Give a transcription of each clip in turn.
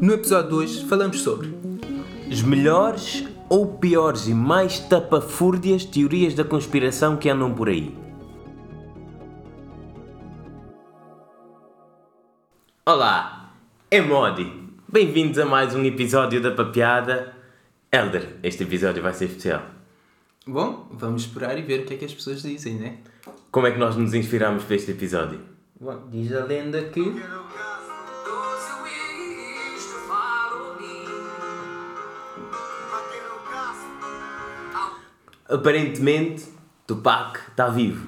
No episódio de hoje falamos sobre Os melhores ou piores e mais tapafúrdias teorias da conspiração que andam por aí. Olá, é Modi. Bem-vindos a mais um episódio da Papeada. Elder, este episódio vai ser especial. Bom, vamos esperar e ver o que é que as pessoas dizem, né? Como é que nós nos inspiramos para este episódio? Bom, diz a lenda que Aparentemente, Tupac está vivo.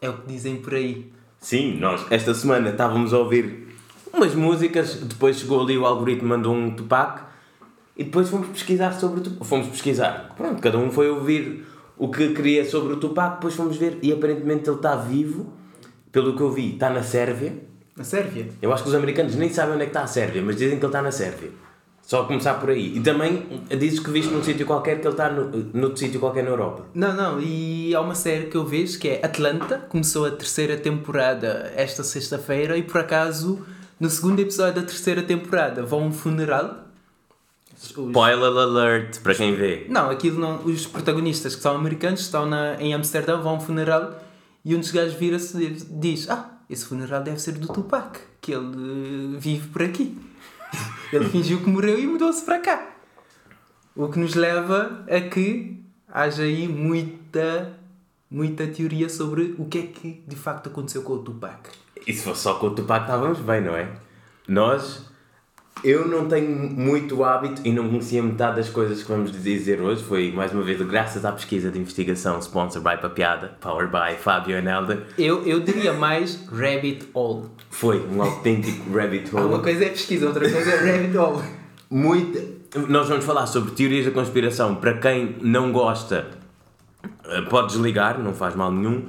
é o que dizem por aí. Sim, nós esta semana estávamos a ouvir umas músicas, depois chegou ali o algoritmo mandou um Tupac e depois fomos pesquisar sobre o Tupac. Fomos pesquisar. Pronto, cada um foi ouvir o que queria sobre o Tupac, depois fomos ver e aparentemente ele está vivo. Pelo que eu vi, está na Sérvia. Na Sérvia? Eu acho que os americanos nem sabem onde é que está a Sérvia, mas dizem que ele está na Sérvia. Só começar por aí. E também dizes que viste num sítio qualquer que ele está no, noutro sítio qualquer na Europa. Não, não, e há uma série que eu vejo que é Atlanta, começou a terceira temporada esta sexta-feira e por acaso no segundo episódio da terceira temporada vão a um funeral. Os- Spoiler alert, para quem vê. Não, aquilo não. Os protagonistas que são americanos estão na, em Amsterdão, vão a um funeral e um dos gajos vira-se e diz: Ah, esse funeral deve ser do Tupac, que ele eh, vive por aqui. Ele fingiu que morreu e mudou-se para cá. O que nos leva a que haja aí muita, muita teoria sobre o que é que de facto aconteceu com o Tupac. E se fosse só com o Tupac estávamos bem, não é? Nós, eu não tenho muito hábito e não conhecia metade das coisas que vamos dizer hoje. Foi mais uma vez graças à pesquisa de investigação sponsor by Papiada, powered by Fábio and Elder. Eu, eu diria mais Rabbit Hole. Foi um autêntico rabbit Uma hole. coisa é pesquisa, outra coisa é Rabbit Hole. Muito... Nós vamos falar sobre teorias da conspiração. Para quem não gosta, eh, pode desligar, não faz mal nenhum.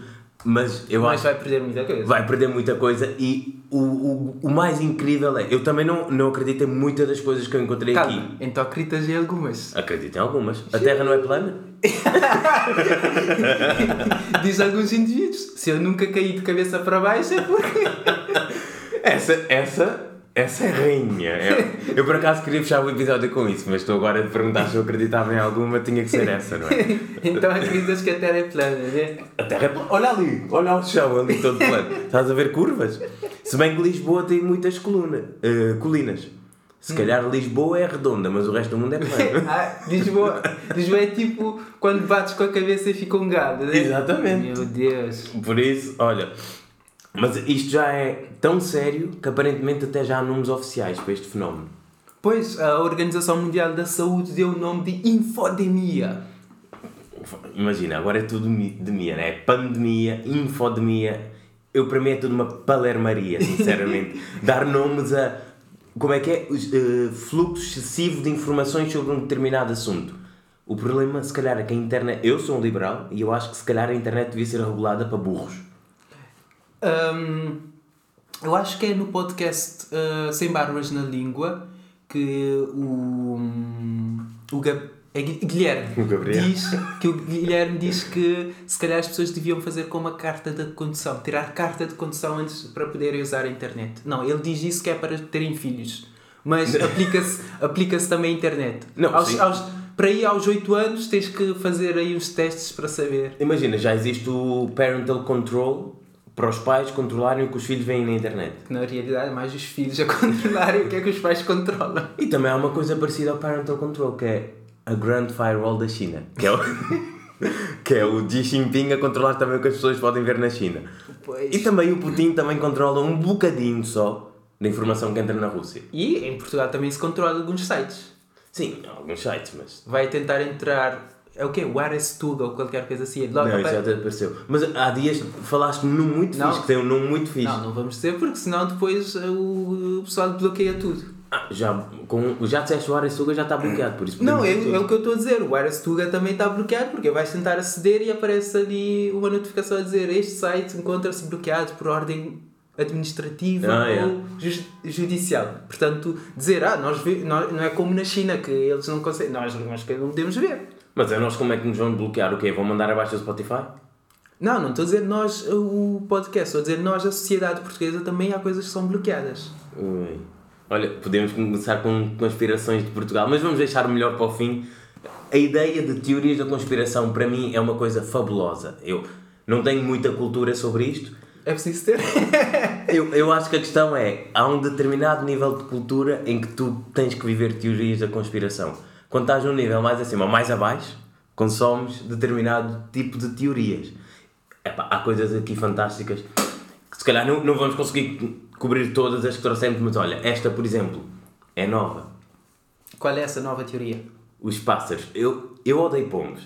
Mas eu Mas acho vai perder muita coisa. vai perder muita coisa e o, o, o mais incrível é, eu também não, não acredito em muitas das coisas que eu encontrei aqui. Calma, então acreditas em algumas. Acredito em algumas. A Terra não é plana? Diz alguns indivíduos. Se eu nunca caí de cabeça para baixo é porque. Essa, essa, essa é rainha. É- Eu por acaso queria fechar o episódio com isso, mas estou agora a perguntar se eu acreditava em alguma, tinha que ser essa, não é? então acreditas que a Terra é plana, né? A Terra é plana. Olha ali, olha o chão ali todo plano. Estás a ver curvas? Se bem que Lisboa tem muitas colunas, eh, colinas. Se calhar Lisboa é redonda, mas o resto do mundo é plano. Ah, Lisboa, Lisboa é tipo quando bates com a cabeça e fica um gado, né? Exatamente. Meu Deus. Por isso, olha, mas isto já é tão sério que aparentemente até já há números oficiais para este fenómeno. Pois, a Organização Mundial da Saúde deu o nome de infodemia. Imagina, agora é tudo mi- de mia, né? Pandemia, infodemia. Eu, para mim, é tudo uma palermaria, sinceramente. Dar nomes a. Como é que é? Eh, fluxo excessivo de informações sobre um determinado assunto. O problema, se calhar, é que a internet. Eu sou um liberal e eu acho que, se calhar, a internet devia ser regulada para burros. Hum, eu acho que é no podcast uh, Sem Barbas na Língua que o, o Gab- é Gui- Guilherme diz que o Guilherme diz que se calhar as pessoas deviam fazer como a carta de condução, tirar carta de condução antes para poderem usar a internet. Não, ele diz isso que é para terem filhos, mas aplica-se aplica também à internet. Não, aos, aos, para ir aos 8 anos tens que fazer aí uns testes para saber. Imagina, já existe o parental control para os pais controlarem o que os filhos veem na internet. Na realidade é mais os filhos a controlarem o que é que os pais controlam. E também há uma coisa parecida ao parental control, que é a Grand Firewall da China, que é o, que é o Xi Jinping a controlar também o que as pessoas podem ver na China. Pois. E também o Putin também controla um bocadinho só da informação que entra na Rússia. E em Portugal também se controla alguns sites. Sim, alguns sites, mas... Vai tentar entrar. É o quê? O Arestuga ou qualquer coisa assim. Logo Não, isso já apare- desapareceu. Mas há dias falaste num muito Não. fixe, que tem um nome muito fixe. Não, não vamos dizer porque senão depois o pessoal bloqueia tudo. Ah, já, com, já disseste o Aresuga já está bloqueado, por isso Não, é, é o que eu estou a dizer. O Arestuga também está bloqueado porque vais tentar aceder e aparece ali uma notificação a dizer este site encontra-se bloqueado por ordem administrativa Ah, é. ou ju- judicial. Portanto, dizer, ah, nós, nós não é como na China que eles não conseguem. Nós, nós não podemos ver. Mas a nós como é que nos vão bloquear? O quê? Vão mandar abaixo o Spotify? Não, não estou a dizer nós o podcast, estou a dizer nós, a sociedade portuguesa, também há coisas que são bloqueadas. Ui. Olha, podemos começar com conspirações de Portugal, mas vamos deixar melhor para o fim. A ideia de teorias da conspiração, para mim, é uma coisa fabulosa. Eu não tenho muita cultura sobre isto. É preciso ter. Eu, eu acho que a questão é, há um determinado nível de cultura em que tu tens que viver teorias da conspiração. Quando estás num nível mais acima ou mais abaixo, consomes determinado tipo de teorias. Epá, há coisas aqui fantásticas que se calhar não, não vamos conseguir cobrir todas as que trouxemos, mas olha, esta por exemplo, é nova. Qual é essa nova teoria? Os pássaros. Eu, eu odeio pombos.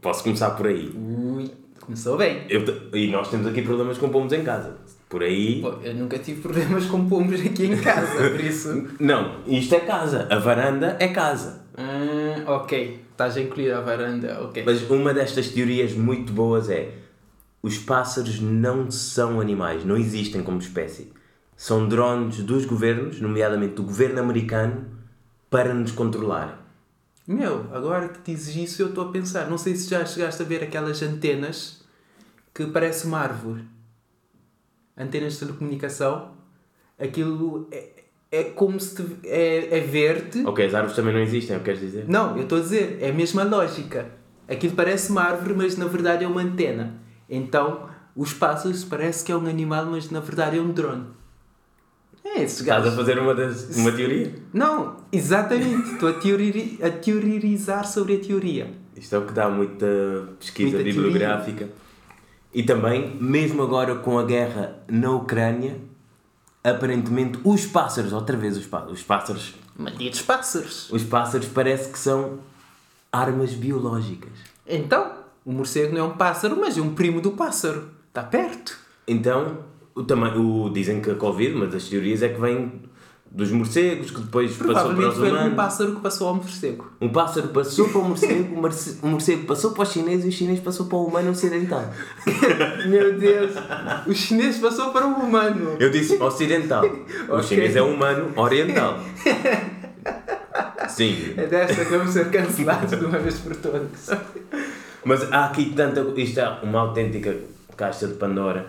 Posso começar por aí. Ui, começou bem. Eu e nós temos aqui problemas com pombos em casa. Por aí. Pô, eu nunca tive problemas com pombos aqui em casa, por isso. Não, isto é casa. A varanda é casa. Ok. Estás a incluir a varanda, ok. Mas uma destas teorias muito boas é: os pássaros não são animais, não existem como espécie. São drones dos governos, nomeadamente do governo americano, para nos controlar. Meu, agora que dizes isso, eu estou a pensar. Não sei se já chegaste a ver aquelas antenas que parece uma árvore. Antenas de telecomunicação. Aquilo é, é como se te, é, é verde. Ok, as árvores também não existem, é o que queres dizer? Não, eu estou a dizer, é a mesma lógica. Aquilo parece uma árvore, mas na verdade é uma antena. Então, os pássaros parece que é um animal, mas na verdade é um drone. É, esses Estás a fazer uma, das, uma teoria? Não, exatamente. Estou a, teori a teorizar sobre a teoria. Isto é o que dá muita pesquisa Muita bibliográfica. E também, mesmo agora com a guerra na Ucrânia, aparentemente os pássaros, outra vez os pássaros, os pássaros, Malditos pássaros. os pássaros parece que são armas biológicas. Então, o morcego não é um pássaro, mas é um primo do pássaro. Está perto. Então, o, também, o, dizem que a Covid, uma das teorias é que vem dos morcegos, que depois passou para os foi um humanos. pássaro que passou ao morcego. Um pássaro passou para o morcego, o morce- o morcego passou para os chineses e o chinês passou para o humano ocidental. Meu Deus. O chinês passou para o humano. Eu disse ocidental. O Ok. chinês é humano oriental. Sim. É desta que vamos ser cancelados de uma vez por todas. Mas há aqui tanta. Isto é uma autêntica caixa de Pandora.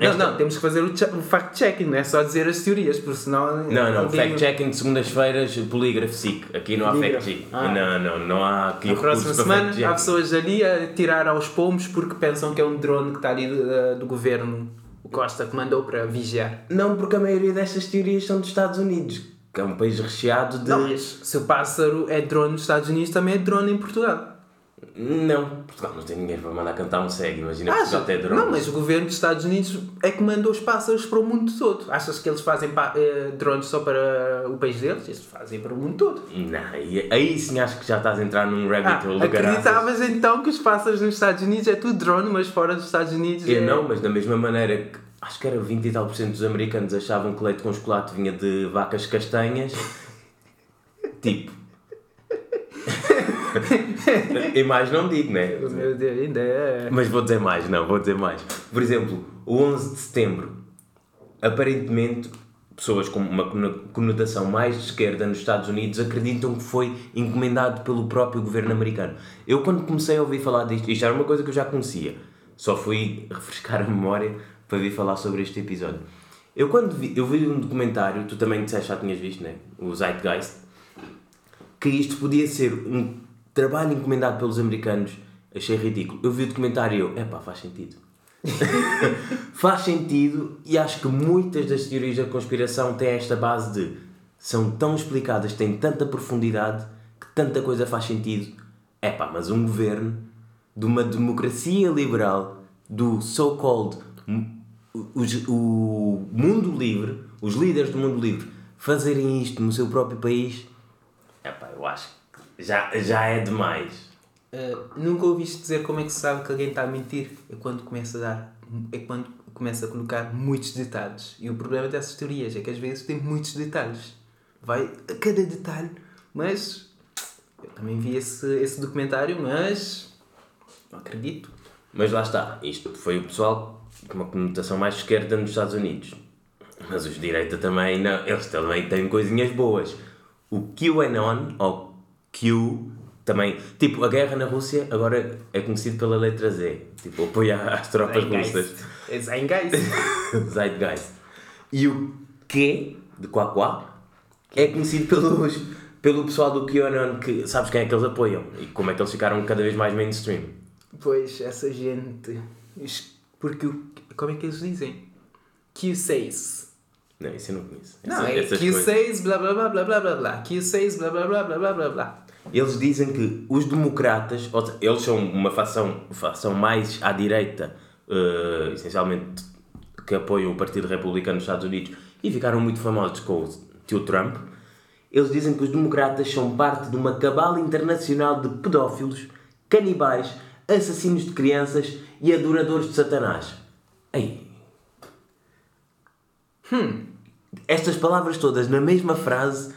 Não, não, temos que fazer o, che- o fact-checking, não é só dizer as teorias, porque senão. Não, não, fact-checking de segundas-feiras, polígrafo SIC. Aqui não há Polígrafo. fact-check. Ah. Não, não, não há aqui Na próxima semana há fact-checking. pessoas ali a tirar aos pomos porque pensam que é um drone que está ali do, do governo, o Costa, que mandou para vigiar. Não, porque a maioria destas teorias são dos Estados Unidos, que é um país recheado de. Não, se o pássaro é drone nos Estados Unidos, também é drone em Portugal. Não, Portugal não tem ninguém para mandar cantar um cego, imagina Achas? Portugal tem drone. Não, mas o governo dos Estados Unidos é que manda os pássaros para o mundo todo. Achas que eles fazem eh, drones só para o país deles? Eles fazem para o mundo todo. Não, e aí sim acho que já estás a entrar num Ah, rabbit hole do caraças. acreditavas então que os pássaros nos Estados Unidos é tudo drone, mas fora dos Estados Unidos Eu é... não, mas da mesma maneira que acho que era 20 e tal por cento dos americanos achavam que leite com chocolate vinha de vacas castanhas. tipo. E mais não digo, né? Meu Deus, ainda é... Mas vou dizer mais, não, vou dizer mais. Por exemplo, o 11 de setembro, aparentemente, pessoas com uma cono- conotação mais de esquerda nos Estados Unidos acreditam que foi encomendado pelo próprio governo americano. Eu, quando comecei a ouvir falar disto, isto era uma coisa que eu já conhecia, só fui refrescar a memória para vir falar sobre este episódio. Eu, quando vi, eu vi um documentário, tu também disseste, já tinhas visto, né? O Zeitgeist, que isto podia ser um trabalho encomendado pelos americanos, achei ridículo. Eu vi o documentário e eu, epá, faz sentido. faz sentido e acho que muitas das teorias da conspiração têm esta base de são tão explicadas, têm tanta profundidade que tanta coisa faz sentido. Epá, mas um governo de uma democracia liberal, do so-called o mundo livre, os líderes do mundo livre, fazerem isto no seu próprio país, epá, eu acho que já, já é demais. Uh, nunca ouviste dizer como é que se sabe que alguém está a mentir? É quando começa a dar... É quando começa a colocar muitos detalhes. E o problema dessas teorias é que às vezes tem muitos detalhes. Vai a cada detalhe. Mas... Eu também vi esse, esse documentário, mas... Não acredito. Mas lá está, isto foi o pessoal com uma conotação mais esquerda nos Estados Unidos. Mas os de direita também, não, eles também têm coisinhas boas. O QAnon, ou Q, também. Tipo, a guerra na Rússia agora é conhecido pela letra Z. Tipo, apoio às tropas russas. É Zeitgeist. Zeitgeist. E o que, de Quaquá, é conhecido pelos, pelo pessoal do QAnon, que sabes quem é que eles apoiam e como é que eles ficaram cada vez mais mainstream. Pois, essa gente. Porque o. Como é que eles dizem? Q6. Não, isso eu não conheço. Não, é essas coisas. Q6, blá blá blá blá blá blá blá. Q6, blá blá blá blá blá blá blá. Eles dizem que os democratas, ou seja, eles são uma facção, facção mais à direita, eh, essencialmente, que apoiam o Partido Republicano nos Estados Unidos e ficaram muito famosos com o tio Trump. Eles dizem que os democratas são parte de uma cabala internacional de pedófilos, canibais, assassinos de crianças e adoradores de Satanás. Ei. Hum. Estas palavras todas na mesma frase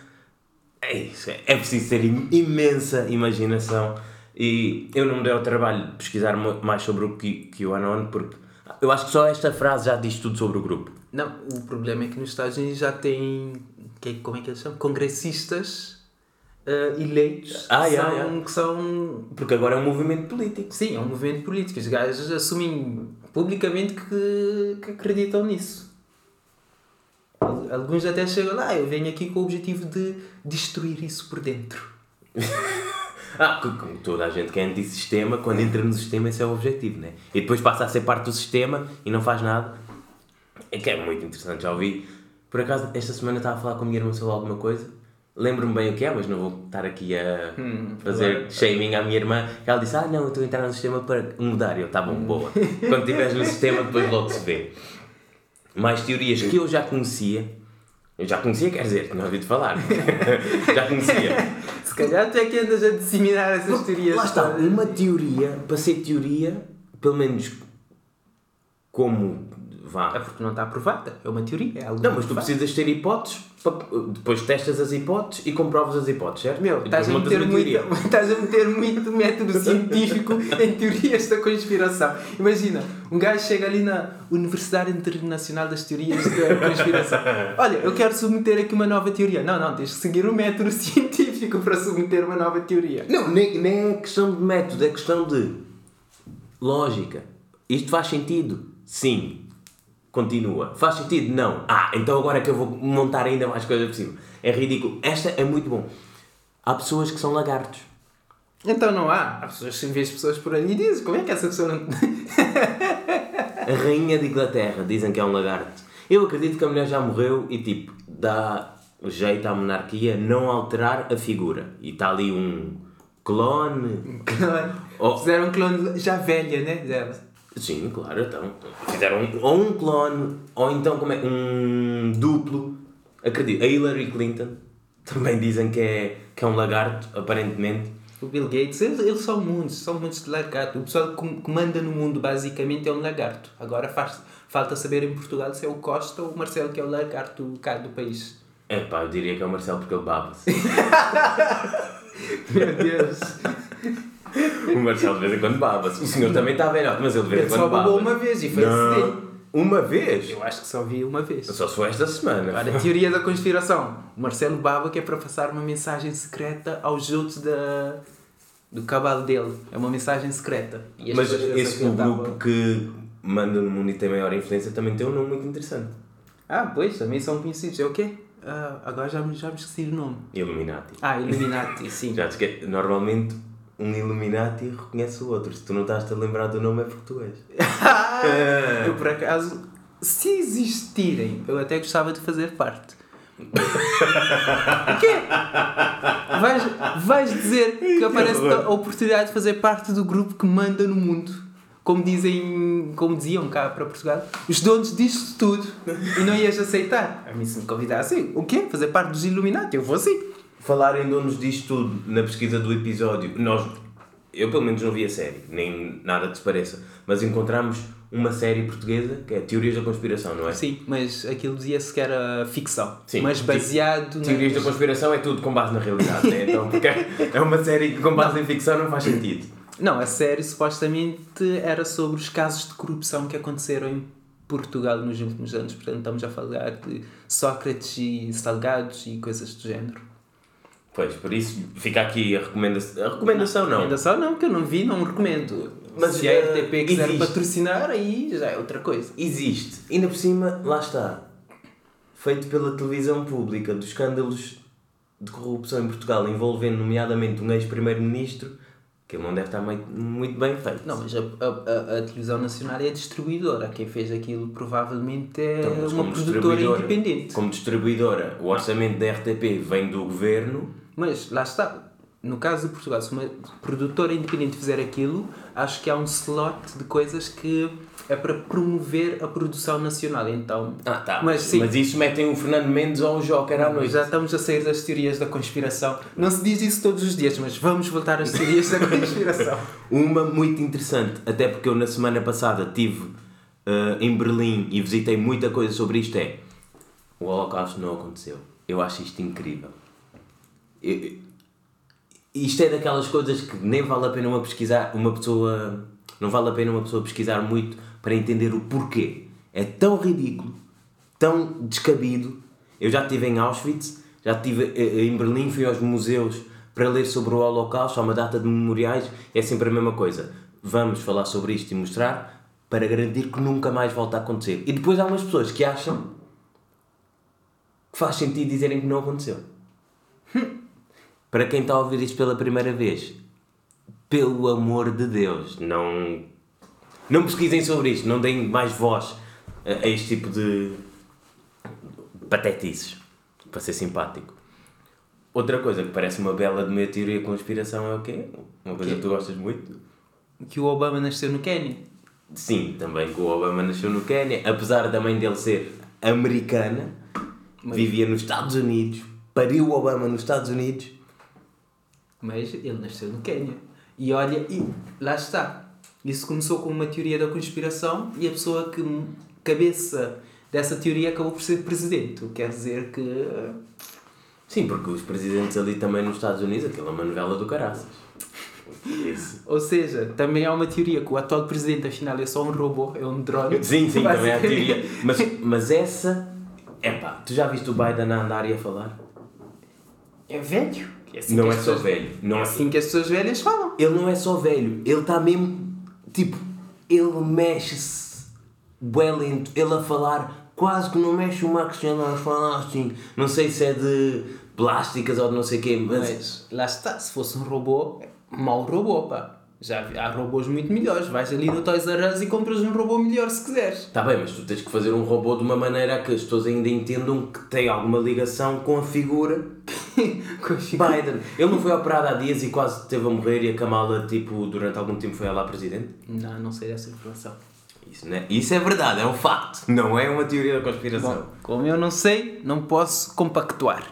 é isso, é- é preciso ter im- imensa imaginação e eu não me dei ao trabalho de pesquisar mais sobre o QAnon porque eu acho que só esta frase já diz tudo sobre o grupo. Não, o problema é que nos Estados Unidos já tem. Que, como é que eles chamam? Congressistas eh, eleitos Ah, que, yeah, são, yeah. que são. Porque agora é um movimento político. Sim, é um movimento político. Os gajos assumem publicamente que, que acreditam nisso. Al- Alguns até chegam lá, eu venho aqui com o objetivo de destruir isso por dentro. Ah, co- como toda a gente que é antissistema, quando entra no sistema esse é o objetivo, né? E depois passa a ser parte do sistema e não faz nada. É que é muito interessante, já ouvi. Por acaso, esta semana estava a falar com a minha irmã sobre alguma coisa. Lembro-me bem o que é, mas não vou estar aqui a fazer agora- shaming à minha irmã. Ela disse, ah não, eu estou a entrar no sistema para mudar. Eu, tá bom, boa. Quando estiveres no sistema, depois logo se vê. Mais teorias que eu já conhecia. Eu já conhecia, quer dizer, tinha ouvido falar. já conhecia. Se calhar tu é que andas a disseminar essas teorias. Lá está, uma teoria, para ser teoria, pelo menos como É vá. porque não está aprovada, é uma teoria. É algo Não, mas tu precisas ter hipóteses, depois testas as hipóteses e comprovas as hipóteses, certo? Meu, estás a, meter muito, estás a meter muito método científico em teorias da conspiração. Imagina, um gajo chega ali na Universidade Internacional das Teorias da Conspiração. Olha, eu quero submeter aqui uma nova teoria. Não, não, tens que seguir um método científico para submeter uma nova teoria. Não, nem, nem é questão de método, é questão de lógica. Isto faz sentido? Sim. Continua. Faz sentido? Não. Ah, então agora é que eu vou montar ainda mais coisas por cima. É ridículo. Esta é muito bom. Há pessoas que são lagartos. Então não há. Há pessoas, se vês pessoas por ali e dizem, como é que essa pessoa não... A rainha de Inglaterra dizem que é um lagarto. Eu acredito que a mulher já morreu e tipo, dá jeito à monarquia não alterar a figura. E está ali um clone. Oh. Fizeram um clone já velha, né? dela. Sim, claro, então. Fizeram um- ou um clone, ou então como é, um duplo. Acredito. A Hillary Clinton também dizem que é, que é um lagarto, aparentemente. O Bill Gates, eles, eles são muitos, são muitos de lagarto. O pessoal que que manda no mundo basicamente é um lagarto. Agora faz, falta saber em Portugal se é o Costa ou o Marcelo que é o lagarto cá do país. É pá, eu diria que é o Marcelo porque ele baba-se. Meu Deus. o Marcelo de vez em quando baba-se. O senhor também está velhote, mas ele de vez em Ele quando só babou uma vez e foi assim. Uma vez? Eu acho que só vi uma vez. Só foi esta semana. Agora, teoria da conspiração. O Marcelo baba que é para passar uma mensagem secreta aos outros da, do cabalo dele. É uma mensagem secreta. E as Mas pessoas esse o acreditavam. grupo que manda no mundo e tem maior influência também tem um nome muito interessante. Ah, pois, também são conhecidos. É o quê? Ah, agora já me, já me esqueci o nome. Illuminati. Ah, Illuminati, sim. Já te esque... Normalmente um Illuminati reconhece o outro. Se tu não estás a lembrar do nome é porque tu és. eu, por acaso, se existirem, eu até gostava de fazer parte. o quê? Vais, vais dizer que aparece a oportunidade de fazer parte do grupo que manda no mundo. Como dizem, como diziam cá para Portugal, os donos disto tudo e não ias aceitar. A mim se me convidassem, o quê? Fazer parte dos Illuminati? Eu vou sim. Falar em donos disto tudo na pesquisa do episódio, nós, eu pelo menos não vi a série, nem nada que se pareça, mas encontramos uma série portuguesa que é Teorias da Conspiração, não é? Sim, mas aquilo dizia-se que era ficção. Sim. Mas baseado nas- Teorias da conspiração é tudo com base na realidade, né? Então, porque é uma série que com base em ficção não faz sentido. Não, a série supostamente era sobre os casos de corrupção que aconteceram em Portugal nos últimos anos. Portanto, estamos a falar de Sócrates e Salgados e coisas do género. Pois, por isso fica aqui a recomendação. A recomendação não. Ainda só não, que eu não vi, não recomendo. Mas, se a eh, RTP quiser existe. patrocinar, aí já é outra coisa. Existe. Ainda por cima, lá está. feito pela televisão pública dos escândalos de corrupção em Portugal, envolvendo nomeadamente um ex-primeiro-ministro, que ele não deve estar muito, muito bem feito. Não, mas a, a, a, a televisão nacional é a distribuidora. Quem fez aquilo provavelmente é Então, uma produtora independente. Como distribuidora, o orçamento da RTP vem do governo. Mas lá está. No caso de Portugal, se uma produtora independente fizer aquilo, acho que há um slot de coisas que é para promover a produção nacional. Então, Ah, tá. Mas sim. Mas isso metem o Fernando Mendes ou o Joker à noite. já estamos a sair das teorias da conspiração. Não se diz isso todos os dias, mas vamos voltar às teorias da conspiração. Uma muito interessante, até porque eu na semana passada estive eh, em Berlim e visitei muita coisa sobre isto é o Holocausto não aconteceu. Eu acho isto incrível. Eu- isto é daquelas coisas que nem vale a pena uma pesquisar, uma pessoa não vale a pena uma pessoa pesquisar muito para entender o porquê. É tão ridículo, tão descabido. Eu já estive em Auschwitz, já estive eh, em Berlim, fui aos museus para ler sobre o Holocausto, há uma data de memoriais, é sempre a mesma coisa. Vamos falar sobre isto e mostrar para garantir que nunca mais volta a acontecer. E depois há umas pessoas que acham que faz sentido dizerem que não aconteceu. Para quem está a ouvir isto pela primeira vez, pelo amor de Deus, não, não pesquisem sobre isto, não deem mais voz a, a este tipo de patetices, para ser simpático. Outra coisa que parece uma bela de minha teoria de conspiração é o quê? Uma coisa Quê? que tu gostas muito? Que o Obama nasceu no Quênia. Sim, também que o Obama nasceu no Quênia, apesar da mãe dele ser americana, vivia nos Estados Unidos, pariu o Obama nos Estados Unidos. Mas ele nasceu no Quênia. E olha, e lá está. Isso começou com uma teoria da conspiração e a pessoa que cabeça dessa teoria acabou por ser presidente. O que quer dizer que. Sim, porque os presidentes ali também nos Estados Unidos, aquilo é uma novela do caraças. Isso. Ou seja, também há uma teoria que o atual presidente afinal é só um robô, é um drone. Sim, sim, também há teoria. Mas, mas essa. Epá, tu já viste o Biden a andar e a falar? É velho. É assim não é as só pessoas- velho. Não É é assim que as pessoas velhas falam. Ele não é só velho, ele está mesmo. Tipo, ele mexe-se bem lento. Ele a falar quase que não mexe uma Cristiano a falar assim. Não sei se é de plásticas ou de não sei o quê, mas. Mas lá está, se fosse um robô, mau robô, pá. Já há robôs muito melhores. Vais ali no Toys R Us e compras um robô melhor se quiseres. Está bem, mas tu tens que fazer um robô de uma maneira que as pessoas ainda entendam que tem alguma ligação Com a figura- Biden. Ele não foi operado há dias e quase teve a morrer e a Kamala, tipo, durante algum tempo foi ela a presidente? Não, não sei dessa informação. Isso, né? Isso é verdade, é um facto. Não é uma teoria da conspiração. Bom, como eu não sei, não posso compactuar.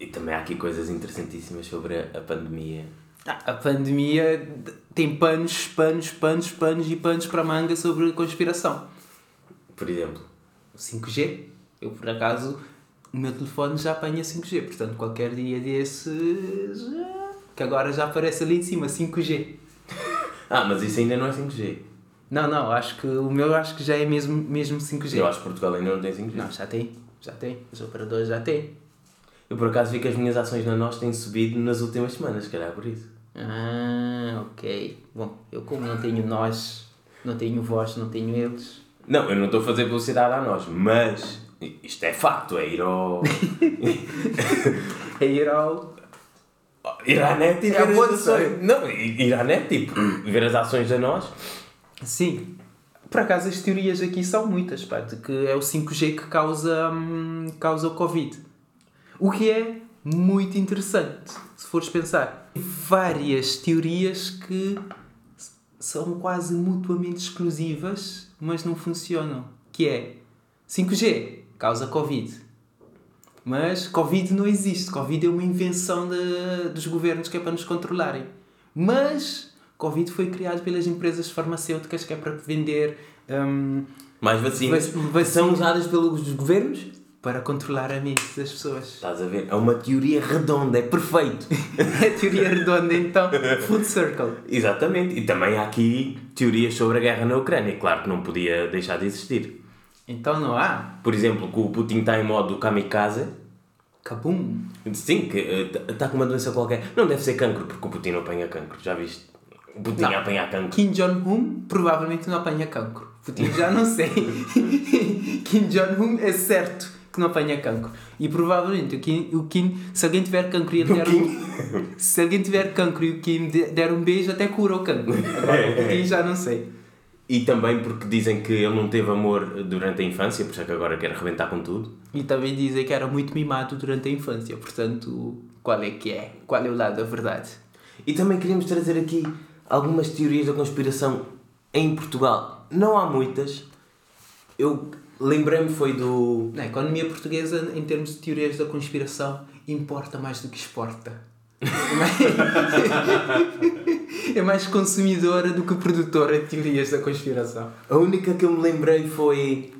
E também há aqui coisas interessantíssimas sobre a, a pandemia. Ah, A pandemia tem panos, panos, panos, panos e panos para manga sobre conspiração. Por exemplo, O 5G, eu por acaso, o meu telefone já apanha 5G, portanto qualquer dia desses, ah, que agora já aparece ali em cima, 5G. Ah, mas isso ainda não é 5G. Não, não, acho que o meu acho que já é mesmo, mesmo 5G. Eu acho que Portugal ainda não tem 5G. Não, já tem, já tem. Os operadores já têm. Eu por acaso vi que as minhas ações na nós têm subido nas últimas semanas, se calhar por isso. Ah, ok. Bom, eu como não tenho nós, não tenho vós, não tenho eles. Não, eu não estou a fazer publicidade a nós, mas isto é facto, é ir ao. É ir ao. ir à net e ver É a as ações. Não, ir à net, tipo, ver as ações da nós. Sim. Por acaso as teorias aqui são muitas, pá, de que é o 5G que causa, hum, causa o Covid. O que é muito interessante, se fores pensar. Várias teorias que são quase mutuamente exclusivas, mas não funcionam. Que é 5G causa Covid. Mas Covid não existe. Covid é uma invenção de- dos governos que é para nos controlarem. Mas Covid foi criado pelas empresas farmacêuticas que é para vender hum, Mais vacinas. Vac- vacina. São usadas pelos governos? para controlar a mente das pessoas. Estás a ver? É uma teoria redonda, é perfeito. É a teoria redonda, então, full circle. Exatamente. E também há aqui teorias sobre a guerra na Ucrânia. Claro que não podia deixar de existir. Então não há. Por exemplo, que o Putin está em modo kamikaze. Kabum. Sim, que está com uma doença qualquer. Não deve ser cancro, porque o Putin não apanha cancro. Já viste? O Putin Não. a apanhar cancro. Kim Jong-un provavelmente não apanha cancro. Putin já não sei. Kim Jong-un é certo que não apanha cancro. E provavelmente o Kim, o Kim se alguém tiver cancro e ele der um, se alguém tiver cancro e o Kim de- der um beijo, até cura o cancro. Agora, o Kim já não sei. E também porque dizem que ele não teve amor durante a infância, por isso é que agora quer arrebentar com tudo. E também dizem que era muito mimado durante a infância, portanto, qual é que é? Qual é o lado da verdade? E também queríamos trazer aqui algumas teorias da conspiração em Portugal. Não há muitas. Eu lembrei-me foi do. Na economia portuguesa, em termos de teorias da conspiração, importa mais do que exporta. É mais- É mais consumidora do que produtora de teorias da conspiração. A única que eu me lembrei foi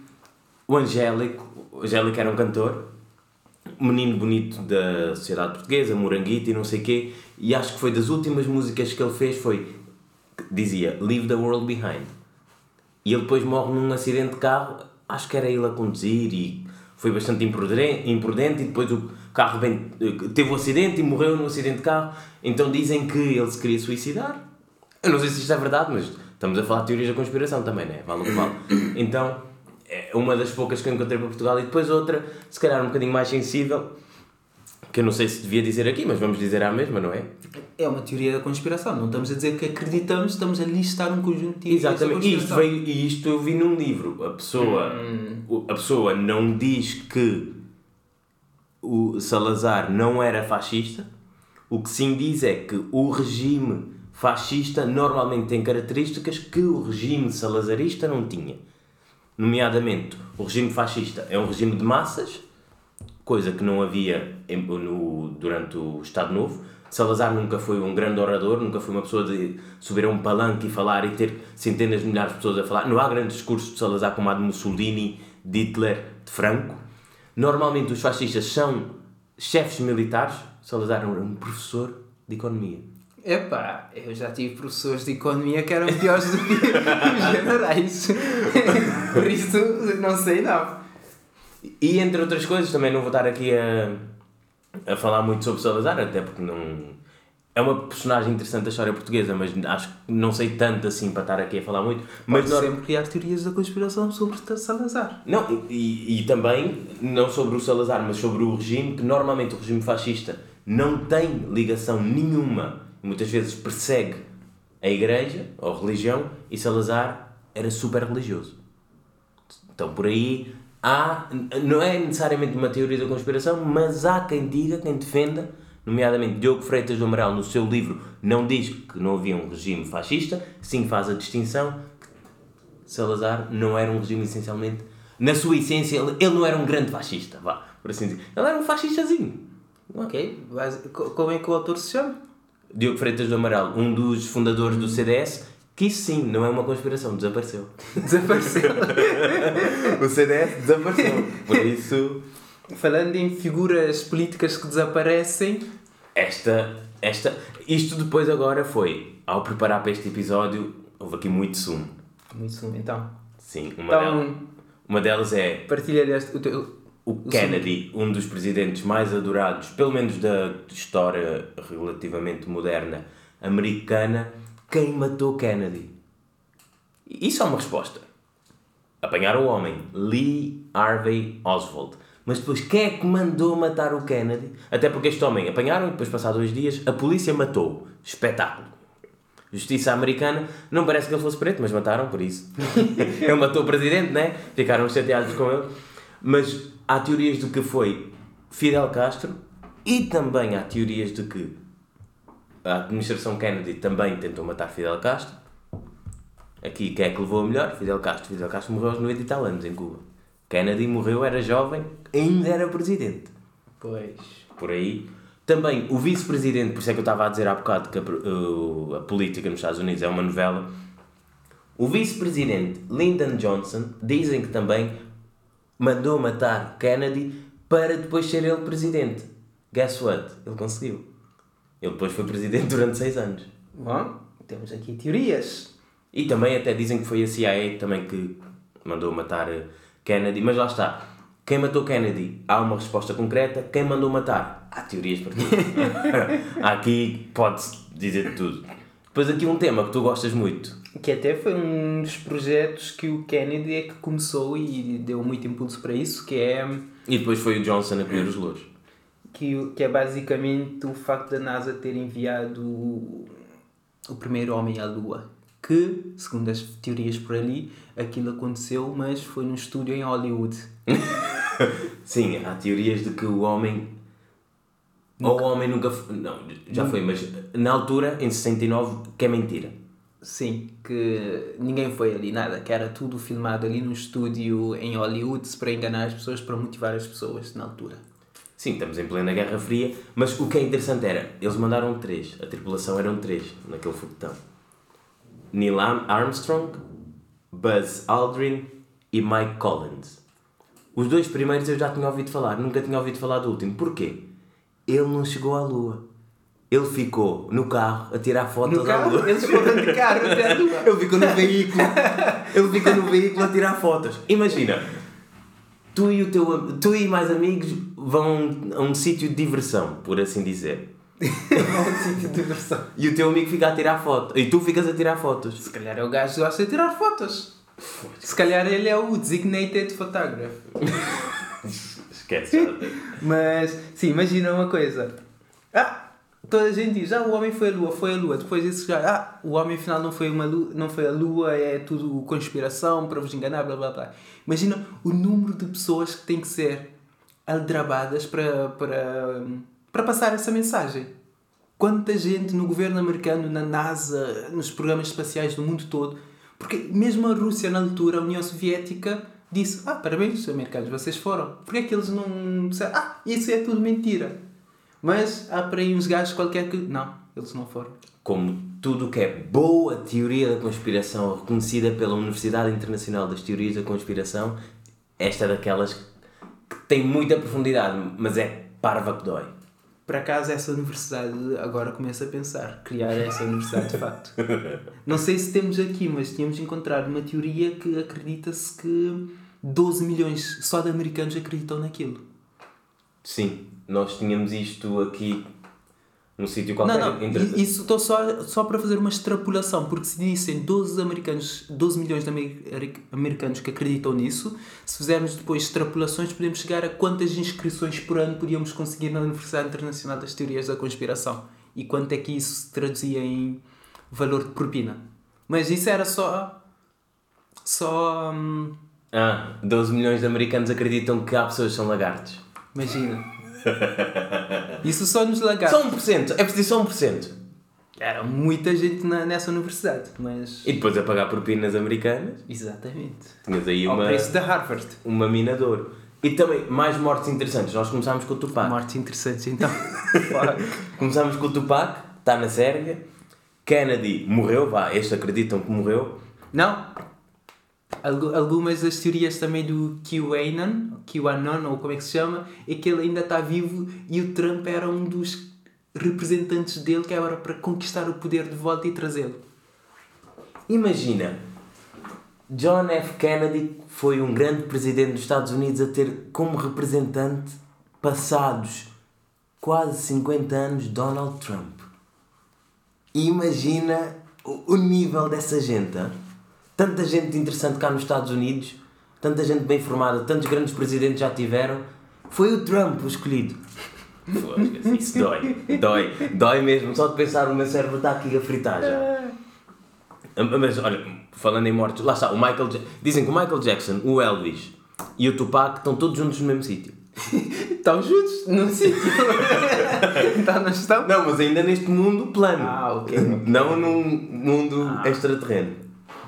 o Angélico. O Angélico era um cantor, menino bonito da sociedade portuguesa, moranguito e não sei quê. E acho que foi das últimas músicas que ele fez foi dizia Leave the World Behind. E ele depois morre num acidente de carro, acho que era ele a conduzir e foi bastante imprudente, imprudente e depois o carro bem, teve um acidente e morreu num acidente de carro. Então dizem que ele se queria suicidar. Eu não sei se isto é verdade, mas estamos a falar de teorias da conspiração também, né? Vale o que vale. Então, é uma das poucas que eu encontrei para Portugal e depois outra, se calhar um bocadinho mais sensível, que eu não sei se devia dizer aqui, mas vamos dizer à mesma, não é? É uma teoria da conspiração. Não estamos a dizer que acreditamos, estamos a listar um conjunto de teorias Exatamente, e isto, veio, e isto eu vi num livro. A pessoa, o- a pessoa não diz que o Salazar não era fascista, o que sim diz é que o regime fascista normalmente tem características que o regime salazarista não tinha. Nomeadamente, o regime fascista é um regime de massas, coisa que não havia no, durante o Estado Novo. Salazar nunca foi um grande orador, nunca foi uma pessoa de subir a um palanque e falar e ter centenas de milhares de pessoas a falar. Não há grandes discursos de Salazar como há de Mussolini, de Hitler, de Franco. Normalmente os fascistas são chefes militares. Salazar era um professor de economia. Epá, eu já tive professores de economia que eram piores do que os generais. Por isso, não sei não. E entre outras coisas, também não vou estar aqui a, a falar muito sobre Salazar, até porque não. É uma personagem interessante da história portuguesa, mas acho que não sei tanto assim para estar aqui a falar muito. Mas nor- sempre criar teorias da conspiração sobre Salazar. Não, e, e também, não sobre o Salazar, mas sobre o regime, que normalmente o regime fascista não tem ligação nenhuma, muitas vezes persegue a igreja ou a religião, e Salazar era super religioso. Então por aí há, não é necessariamente uma teoria da conspiração, mas há quem diga, quem defenda, nomeadamente Diogo Freitas do Amaral, no seu livro, não diz que não havia um regime fascista, sim faz a distinção Salazar não era um regime essencialmente. Na sua essência, ele, não era um grande fascista, vá, por assim dizer. Ele era um fascistazinho. Ok? Como é que o autor se chama? Diogo Freitas do Amaral, um dos fundadores do CDS, que isso sim, não é uma conspiração, desapareceu. Desapareceu. o CDS desapareceu. Por isso, Falando em figuras políticas que desaparecem, esta, esta. Isto depois agora foi, ao preparar para este episódio, houve aqui muito sumo. muito sumo, então. Sim, uma, delas, Então, uma delas é partilha deste. O teu, O Kennedy, um dos presidentes mais adorados, pelo menos da história relativamente moderna americana, quem matou Kennedy? Isso é uma resposta. Apanharam o homem, Lee Harvey Oswald. Mas depois, quem é que mandou matar o Kennedy? Até porque este homem apanharam e depois, passados dois dias, a polícia matou. Espetáculo. Justiça americana, não parece que ele fosse preto, mas mataram por isso. ele matou o presidente, né? Ficaram chateados com ele. Mas há teorias de que foi Fidel Castro e também há teorias de que a administração Kennedy também tentou matar Fidel Castro. Aqui, quem é que levou a melhor? Fidel Castro. Fidel Castro morreu aos 90 e tal anos em Cuba. Kennedy morreu, era jovem, ainda era presidente. Pois. Por aí. Também o vice-presidente, por isso é que eu estava a dizer há bocado que a, uh, a política nos Estados Unidos é uma novela. O vice-presidente Lyndon Johnson dizem que também mandou matar Kennedy para depois ser ele presidente. Guess what? Ele conseguiu. Ele depois foi presidente durante seis anos. Bom, temos aqui teorias. E também até dizem que foi a CIA também que mandou matar eh, Kennedy, mas lá está. Quem matou Kennedy? Há uma resposta concreta. Quem mandou matar? Há teorias para tudo. Aqui pode-se dizer tudo. Depois aqui um tema que tu gostas muito. Que até foi um dos projetos que o Kennedy é que começou e deu muito impulso para isso, que é, E depois foi o Johnson a colher os louros. que, que é basicamente o facto da NASA ter enviado o primeiro homem à Lua. Que, segundo as teorias por ali, aquilo aconteceu, mas foi num estúdio em Hollywood. Sim, há teorias de que o homem. Ou o homem nunca. Não, já foi, mas na altura, em 69, que é mentira. Sim, que ninguém foi ali, nada, que era tudo filmado ali num estúdio em Hollywood para enganar as pessoas, para motivar as pessoas na altura. Sim, estamos em plena Guerra Fria, mas o que é interessante era, eles mandaram três, a tripulação eram três naquele foguetão. Neil Armstrong, Buzz Aldrin e Mike Collins. Os dois primeiros eu já tinha ouvido falar, nunca tinha ouvido falar do último. Porquê? Ele não chegou à Lua. Ele ficou no carro a tirar fotos No à carro, Lua. eles foram de carro até a Lua. Ele ficou no veículo. Ele fica no veículo a tirar fotos. Imagina, tu e, o teu, tu e mais amigos vão a um sítio de diversão, por assim dizer. E o teu amigo fica a tirar fotos. E tu ficas a tirar fotos. Se calhar é o gajo que gosta de tirar fotos. Se calhar ele é o designated photographer. Esquece. Mas, sim, imagina uma coisa. Ah, toda a gente diz, ah, o homem foi a lua, foi a lua. Depois disso já, ah, o homem afinal não foi, uma lua, não foi a lua, é tudo conspiração para vos enganar, blá blá blá. Imagina o número de pessoas que têm que ser aldrabadas para, para, para passar essa mensagem. Quanta gente no governo americano, na NASA, nos programas espaciais do mundo todo. Porque mesmo a Rússia, na altura, a União Soviética, disse: Ah, parabéns, americanos, vocês foram. Porquê é que eles não disseram: Ah, isso é tudo mentira? Mas há para aí uns gajos qualquer que. Não, eles não foram. Como tudo o que é boa teoria da conspiração reconhecida pela Universidade Internacional das Teorias da Conspiração, esta é daquelas que tem muita profundidade, mas é parva que dói. Por acaso, essa universidade agora começa a pensar, criar essa universidade de facto. Não sei se temos aqui, mas tínhamos encontrado uma teoria que acredita-se que 12 milhões só de americanos acreditam naquilo. Sim, nós tínhamos isto aqui num sítio qualquer. Não, não, entre- isso estou só, só para fazer uma extrapolação, porque se dissem 12, americanos, 12 milhões de amer- americanos que acreditam nisso, se fizermos depois extrapolações, podemos chegar a quantas inscrições por ano podíamos conseguir na Universidade Internacional das Teorias da Conspiração e quanto é que isso se traduzia em valor de propina. Mas isso era só. Só. hum, Ah, 12 milhões de americanos acreditam que há pessoas que são lagartos. imagina. Isso só nos lagartos. Só 1%, é preciso só 1%. Era muita gente na, nessa universidade, mas. E depois a pagar propinas americanas, Exatamente. tinhas aí Ao uma, preço da Harvard. uma mina de ouro. E também, mais mortes interessantes. Nós começámos com o Tupac. Mortes interessantes então. Começámos com o Tupac, está na Sérvia. Kennedy morreu, vá, estes acreditam que morreu. Não. Algu- Algumas das teorias também do QAnon, QAnon, ou como é que se chama, é que ele ainda está vivo e o Trump era um dos representantes dele que era para conquistar o poder de volta e trazê-lo. Imagina, John F. Kennedy foi um grande presidente dos Estados Unidos a ter como representante, passados quase 50 anos, Donald Trump. Imagina o, nível dessa gente. hã? Tanta gente interessante cá nos Estados Unidos, tanta gente bem formada, tantos grandes presidentes já tiveram. Foi o Trump o escolhido. Isso dói, dói, dói mesmo. Só de pensar o meu cérebro está aqui a fritar já. Mas olha, falando em mortes, lá está, o Michael Ja- dizem que o Michael Jackson, o Elvis e o Tupac estão todos juntos no mesmo sítio. Estão juntos num sítio. então não estão? Não, mas ainda neste mundo plano. Ah, ok. Não num mundo Ah. extraterreno.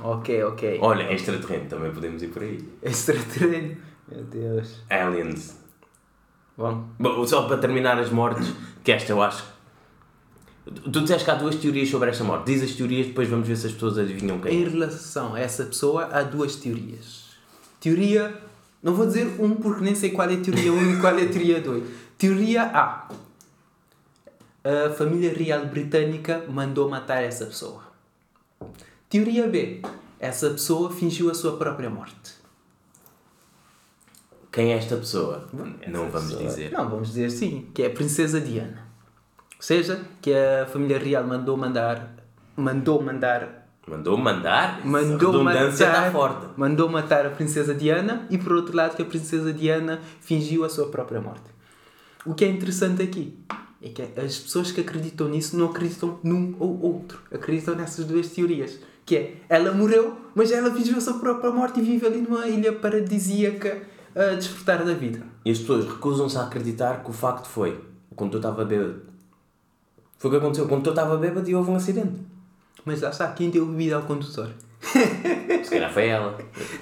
Ok, ok. Olha, extraterreno também podemos ir por aí. Extraterreno. Meu Deus. Aliens. Bom, Bom, só para terminar as mortes, que esta eu acho. Tu disseste que há duas teorias sobre esta morte. Diz as teorias, depois vamos ver se as pessoas adivinham quem. Em relação a essa pessoa, há duas teorias. Teoria. Não vou dizer um porque nem sei qual é a teoria 1 e qual é a teoria 2. Teoria A. A família real britânica mandou matar essa pessoa. Teoria B. Essa pessoa fingiu a sua própria morte. Quem é esta pessoa? não vamos Pessoa- dizer. Não, vamos dizer sim, que é a princesa Diana. Ou seja, que a família real mandou mandar mandou mandar Mandou mandar. Mandou redundância matar, está forte. mandou matar a princesa Diana e por outro lado que a princesa Diana fingiu a sua própria morte. O que é interessante aqui é que as pessoas que acreditam nisso não acreditam num ou outro. Acreditam nessas duas teorias. Que é, ela morreu, mas ela fingiu a sua própria morte e vive ali numa ilha paradisíaca a desfrutar da vida. E as pessoas recusam-se a acreditar que o facto foi quando eu estava bêbado. Foi o que aconteceu. Quando eu estava bêbado e houve um acidente. Mas lá está, quem deu bebida ao condutor? Se calhar foi ela.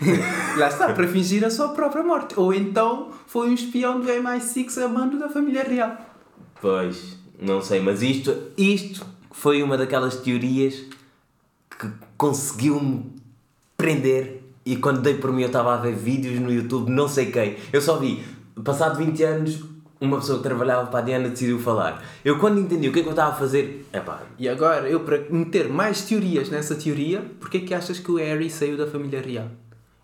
Lá está, para fingir a sua própria morte. Ou então foi um espião do MI6 a mando da família real. Pois, não sei, mas isto, isto foi uma daquelas teorias que conseguiu-me prender e quando dei por mim eu estava a ver vídeos no YouTube, não sei quem. Eu só vi, passado 20 anos, uma pessoa que trabalhava para a Diana decidiu falar. Eu quando entendi o que é que eu estava a fazer, é pá, E agora, eu para meter mais teorias nessa teoria, porque é que achas que o Harry saiu da família real?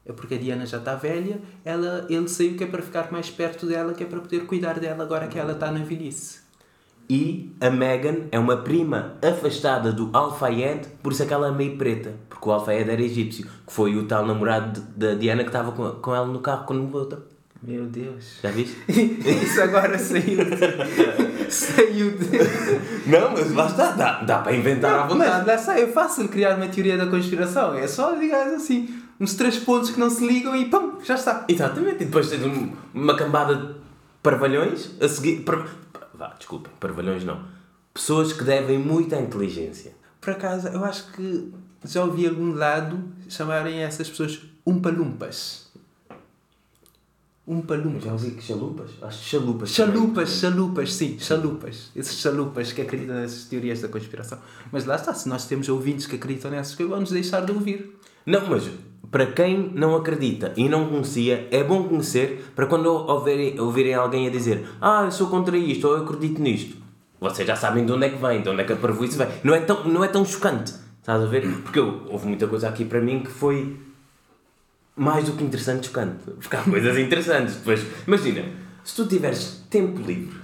É porque a Diana já está velha, ela, ele saiu que é para ficar mais perto dela, que é para poder cuidar dela agora que ela está na velhice. E a Meghan é uma prima afastada do Al-Fayed, por isso é que ela é meio preta, porque o Al-Fayed era egípcio, que foi o tal namorado da Diana que estava com, com ela no carro quando voltou. Meu Deus. Já viste? Isso agora saiu de... saiu de... Não, mas está, dá, dá para inventar à Não, vontade. mas lá é fácil criar uma teoria da conspiração. É só ligar assim, uns três pontos que não se ligam e pum, já está. Exatamente, e depois tens um- uma cambada de parvalhões a seguir. Par... Vá, desculpem, parvalhões não. Pessoas que devem muita inteligência. Por acaso, eu acho que já ouvi algum lado chamarem essas pessoas umpalumpas. Umpalumpas. Já ouvi que chalupas? Acho que chalupas. Chalupas, chalupas, sim, chalupas. Esses chalupas que acreditam nessas teorias da conspiração. Mas lá está, se nós temos ouvintes que acreditam nessas coisas, vamos deixar de ouvir. Não, mas para quem não acredita e não conhecia, é bom conhecer para quando ouvirem, ouvirem alguém a dizer Ah, eu sou contra isto ou eu acredito nisto. Vocês já sabem de onde é que vem, de onde é que a parvoíce vem. Não é tão, não é tão chocante, estás a ver? Porque eu- houve muita coisa aqui para mim que foi mais do que interessante, chocante. Porque há coisas interessantes. Depois, imagina, se tu tiveres tempo livre,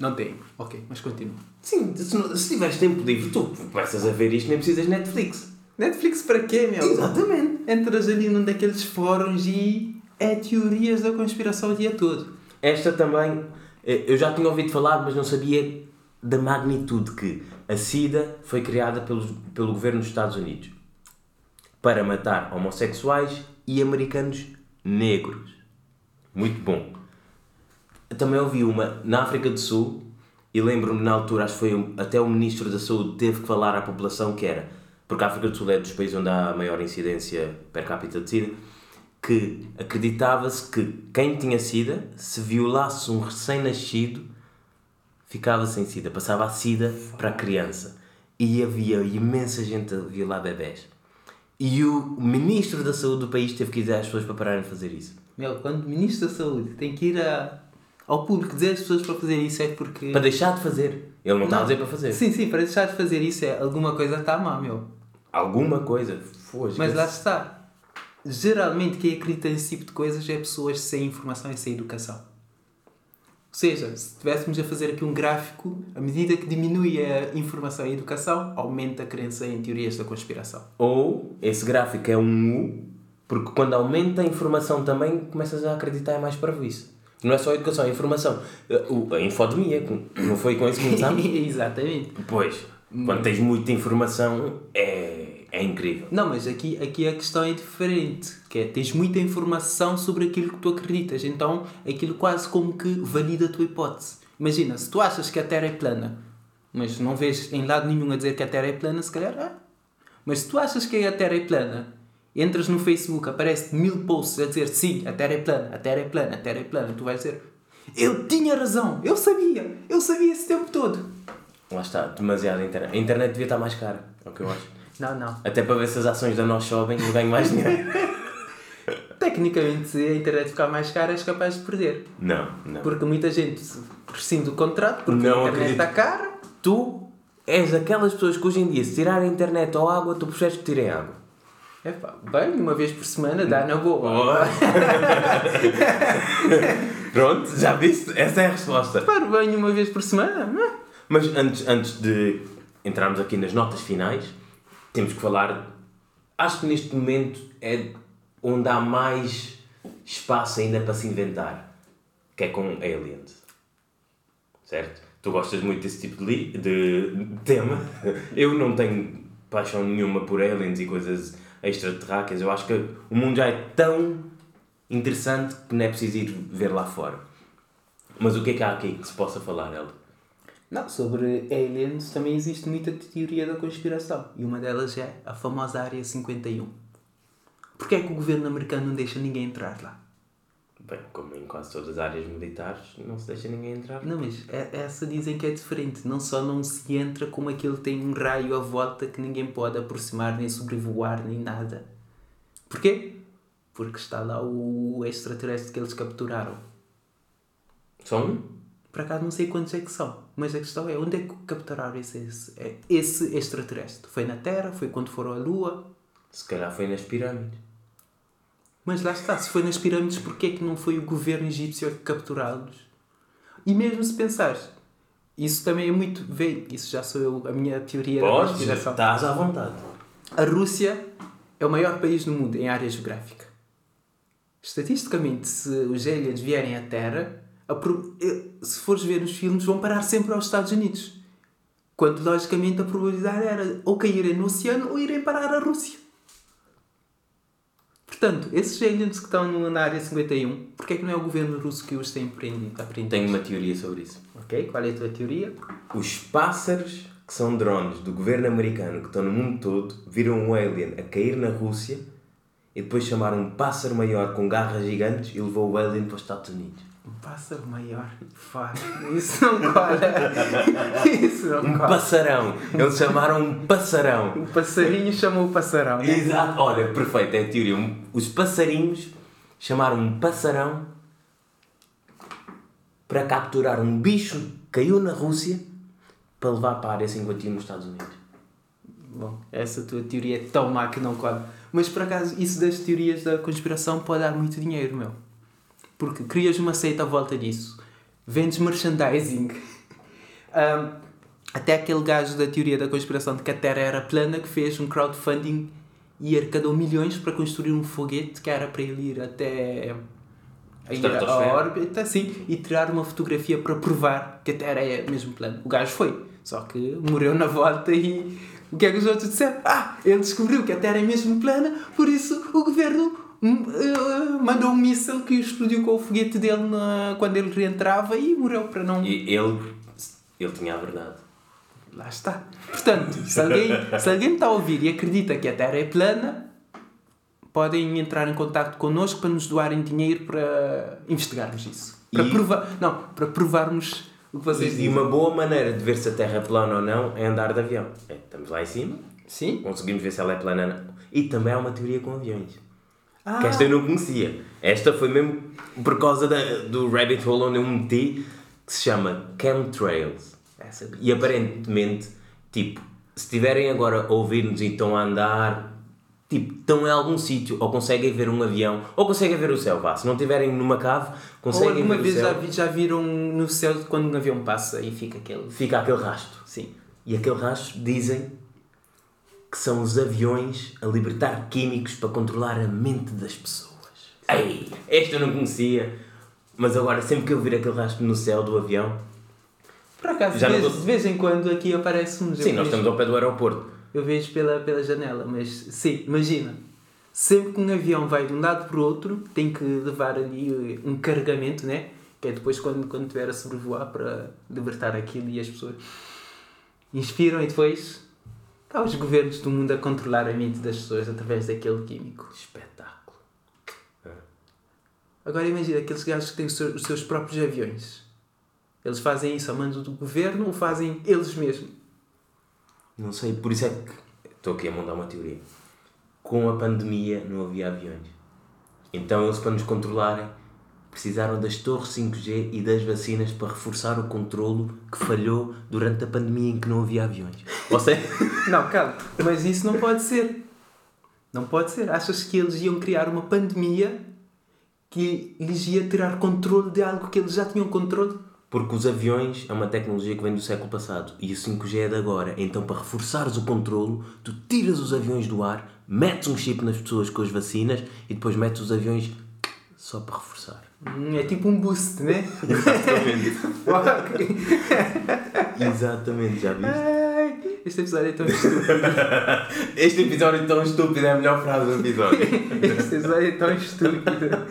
Não tem. Ok, mas continua. sim, se, se tiveres tempo livre, tu começas a ver isto, nem precisas de Netflix. Netflix para quê, meu? Exatamente. Entras ali num daqueles fóruns e é teorias da conspiração o dia todo. Esta também, eh, eu já tinha ouvido falar, mas não sabia da magnitude que a SIDA foi criada pelos, pelo governo dos Estados Unidos para matar homossexuais e americanos negros. Muito bom. Também ouvi uma na África do Sul e lembro-me na altura, acho que foi até o Ministro da Saúde teve que falar à população que era, porque a África do Sul é dos países onde há a maior incidência per capita de SIDA, que acreditava-se que quem tinha SIDA, se violasse um recém-nascido, ficava sem SIDA, passava a SIDA para a criança. E havia imensa gente a violar bebés. E o Ministro da Saúde do país teve que dizer às pessoas para pararem de fazer isso. Meu, quando o Ministro da Saúde tem que ir a, ao público dizer às pessoas para fazer isso é porque. Para deixar de fazer. Ele não, está a dizer para fazer. Sim, sim, para deixar de fazer isso é alguma coisa está má, meu. Alguma coisa. Foge. Mas lá está. Geralmente quem acredita nesse tipo de coisas é pessoas sem informação e sem educação. Ou seja, se estivéssemos a fazer aqui um gráfico, à medida que diminui a informação e a educação, aumenta a crença em teorias da conspiração. Ou esse gráfico é um U, porque quando aumenta a informação também começas a acreditar mais para isso. Não é só a educação, é a informação. O- A infodemia, não foi com isso que começámos? Exatamente. Pois, quando tens muita informação é, é incrível. Não, mas aqui, aqui a questão é diferente. Que é, tens muita informação sobre aquilo que tu acreditas. Então, aquilo quase como que valida a tua hipótese. Imagina, se tu achas que a Terra é plana, mas não vês em lado nenhum a dizer que a Terra é plana, se calhar é. Mas se tu achas que a Terra é plana, entras no Facebook, aparece mil posts a dizer sim, a Terra é plana, a Terra é plana, a Terra é plana, tu vais dizer eu tinha razão, eu sabia, eu sabia esse tempo todo. Lá está, demasiado a internet. A internet devia estar mais cara, é o que eu acho. Não, não. Até para ver se as ações da nós sobem eu ganho mais dinheiro. Tecnicamente, se a internet ficar mais cara, és capaz de perder. Não, não. Porque muita gente rescinde o contrato porque Não a internet acredito. está cara. Tu és aquelas pessoas que hoje em dia, se tirarem a internet ou água, tu preferes que tirem água. Epá, bem, uma vez por semana dá na boa. Pronto, já viste? Essa é a resposta. Para banho uma vez por semana? ah. Mas antes, antes de entrarmos aqui nas notas finais, temos que falar. Acho que neste momento é onde há mais espaço ainda para se inventar, que é com aliens. Certo? Tu gostas muito desse tipo de, de tema. Eu não tenho paixão nenhuma por aliens e coisas extraterráqueas. Eu acho que o mundo já é tão interessante que não é preciso ir ver lá fora. Mas o que é que há aqui que se possa falar, Helder? Não, sobre aliens também existe muita teoria da conspiração. E uma delas é a famosa Área 51. Porquê é que o governo americano não deixa ninguém entrar lá? Bem, como em quase todas as áreas militares, não se deixa ninguém entrar. Não, mas é- essa dizem que é diferente. Não só não se entra, como aquilo tem um raio à volta que ninguém pode aproximar, nem sobrevoar, nem nada. Porquê? Porque está lá o extraterrestre que eles capturaram. Só um? Por acaso não sei quantos é que são, mas a questão é onde é que capturaram esse, esse, esse extraterrestre? Foi na Terra? Foi quando foram à Lua? Se calhar foi nas pirâmides. Mas lá está, se foi nas pirâmides, porquê é que não foi o governo egípcio a capturá-los? E mesmo se pensares, isso também é muito. Vê, isso já sou eu, a minha teoria da Podes, conspiração. estás à vontade. A Rússia é o maior país do mundo em área geográfica. Estatisticamente, se os aliens vierem à Terra, pro- se fores ver os filmes, vão parar sempre aos Estados Unidos. Quando, logicamente, a probabilidade era ou caírem no oceano ou irem parar à Rússia. Portanto, esses aliens que estão no- na área 51, porquê é que não é o governo russo que os tem prendido? apreendido? Tenho uma teoria sobre isso. Ok, qual é a tua teoria? Os pássaros que são drones do governo americano que estão no mundo todo viram um alien a cair na Rússia e depois chamaram um pássaro maior com garras gigantes e levou o alien para os Estados Unidos. Um pássaro maior. Fá, Isso não cola. Isso não Um cola. passarão! Eles chamaram um passarão! O passarinho chamou o passarão. né? Exato! Olha, perfeito, é a teoria. Um- Os passarinhos chamaram um passarão para capturar um bicho que caiu na Rússia para levar para a área 51 nos Estados Unidos. Bom, essa tua teoria é tão má que não cola. Mas por acaso, isso das teorias da conspiração pode dar muito dinheiro, meu. Porque crias uma seita à volta disso. Vendes merchandising. Ahm, até aquele gajo da teoria da conspiração de que a Terra era plana que fez um crowdfunding e arrecadou milhões para construir um foguete que era para ele ir até a, ir Estratosfera. órbita assim, e tirar uma fotografia para provar que a Terra é mesmo plana. O gajo foi, só que morreu na volta e o que é que os outros disseram? Ah, ele descobriu que a Terra é mesmo plana, por isso o governo hum, eh, mandou um míssil que explodiu com o foguete dele na- quando ele reentrava e morreu para não. E ele, ele tinha a verdade. Lá está. Portanto, se alguém, se alguém está a ouvir e acredita que a Terra é plana, podem entrar em contato connosco para nos doarem dinheiro para investigarmos isso. Para E- provar, não, para provarmos o que vocês E dizem. uma boa maneira de ver se a Terra é plana ou não é andar de avião. É, estamos lá em cima, Sim? conseguimos ver se ela é plana ou não. E também há uma teoria com aviões. Ah, Que esta eu não conhecia. Esta foi mesmo por causa da, do rabbit hole onde eu me meti, que se chama chemtrails. essa E aparentemente, tipo, se estiverem agora a ouvir-nos e estão a andar, tipo, estão em algum sítio, ou conseguem ver um avião, ou conseguem ver o céu, vá. Se não estiverem numa cave, Ou conseguem alguma ver vez o já, céu, vi- já viram no céu quando um avião passa e fica aquele. fica aquele rastro. Sim. E aquele rastro dizem que são os aviões a libertar químicos para controlar a mente das pessoas. Ei, esta eu não conhecia, mas agora sempre que eu vir aquele rastro no céu do avião, Por acaso, Já de não vez, tô- de vez em quando aqui aparece uns. sim, nós vejo- estamos ao pé do aeroporto. Eu vejo pela, pela janela, mas sim, imagina. Sempre que um avião vai de um lado para o outro, tem que levar ali um carregamento, né? Que é depois quando, quando estiver a sobrevoar para libertar aquilo e as pessoas inspiram e depois cá os governos do mundo a controlar a mente das pessoas através daquele químico. Espetáculo. Agora imagina aqueles gajos que têm os seus, os seus próprios aviões. Eles fazem isso a mando do governo ou fazem eles mesmos? Não sei, por isso é que estou aqui a montar uma teoria. Com a pandemia não havia aviões. Então eles, para nos controlarem, precisaram das torres 5G e das vacinas para reforçar o controlo que falhou durante a pandemia em que não havia aviões. Seja, Não, calma, mas isso não pode ser. Não pode ser. Achas que eles iam criar uma pandemia que lhes ia tirar controle de algo que eles já tinham controle? Porque os aviões é uma tecnologia que vem do século passado e o 5G é de agora. Então, para reforçares o controlo, tu tiras os aviões do ar, metes um chip nas pessoas com as vacinas e depois metes os aviões só para reforçar. Hum, É tipo um boost, né? Exatamente, já viste? Ai, este episódio é tão estúpido. Este episódio tão estúpido é a melhor frase do episódio. Este episódio é tão estúpido.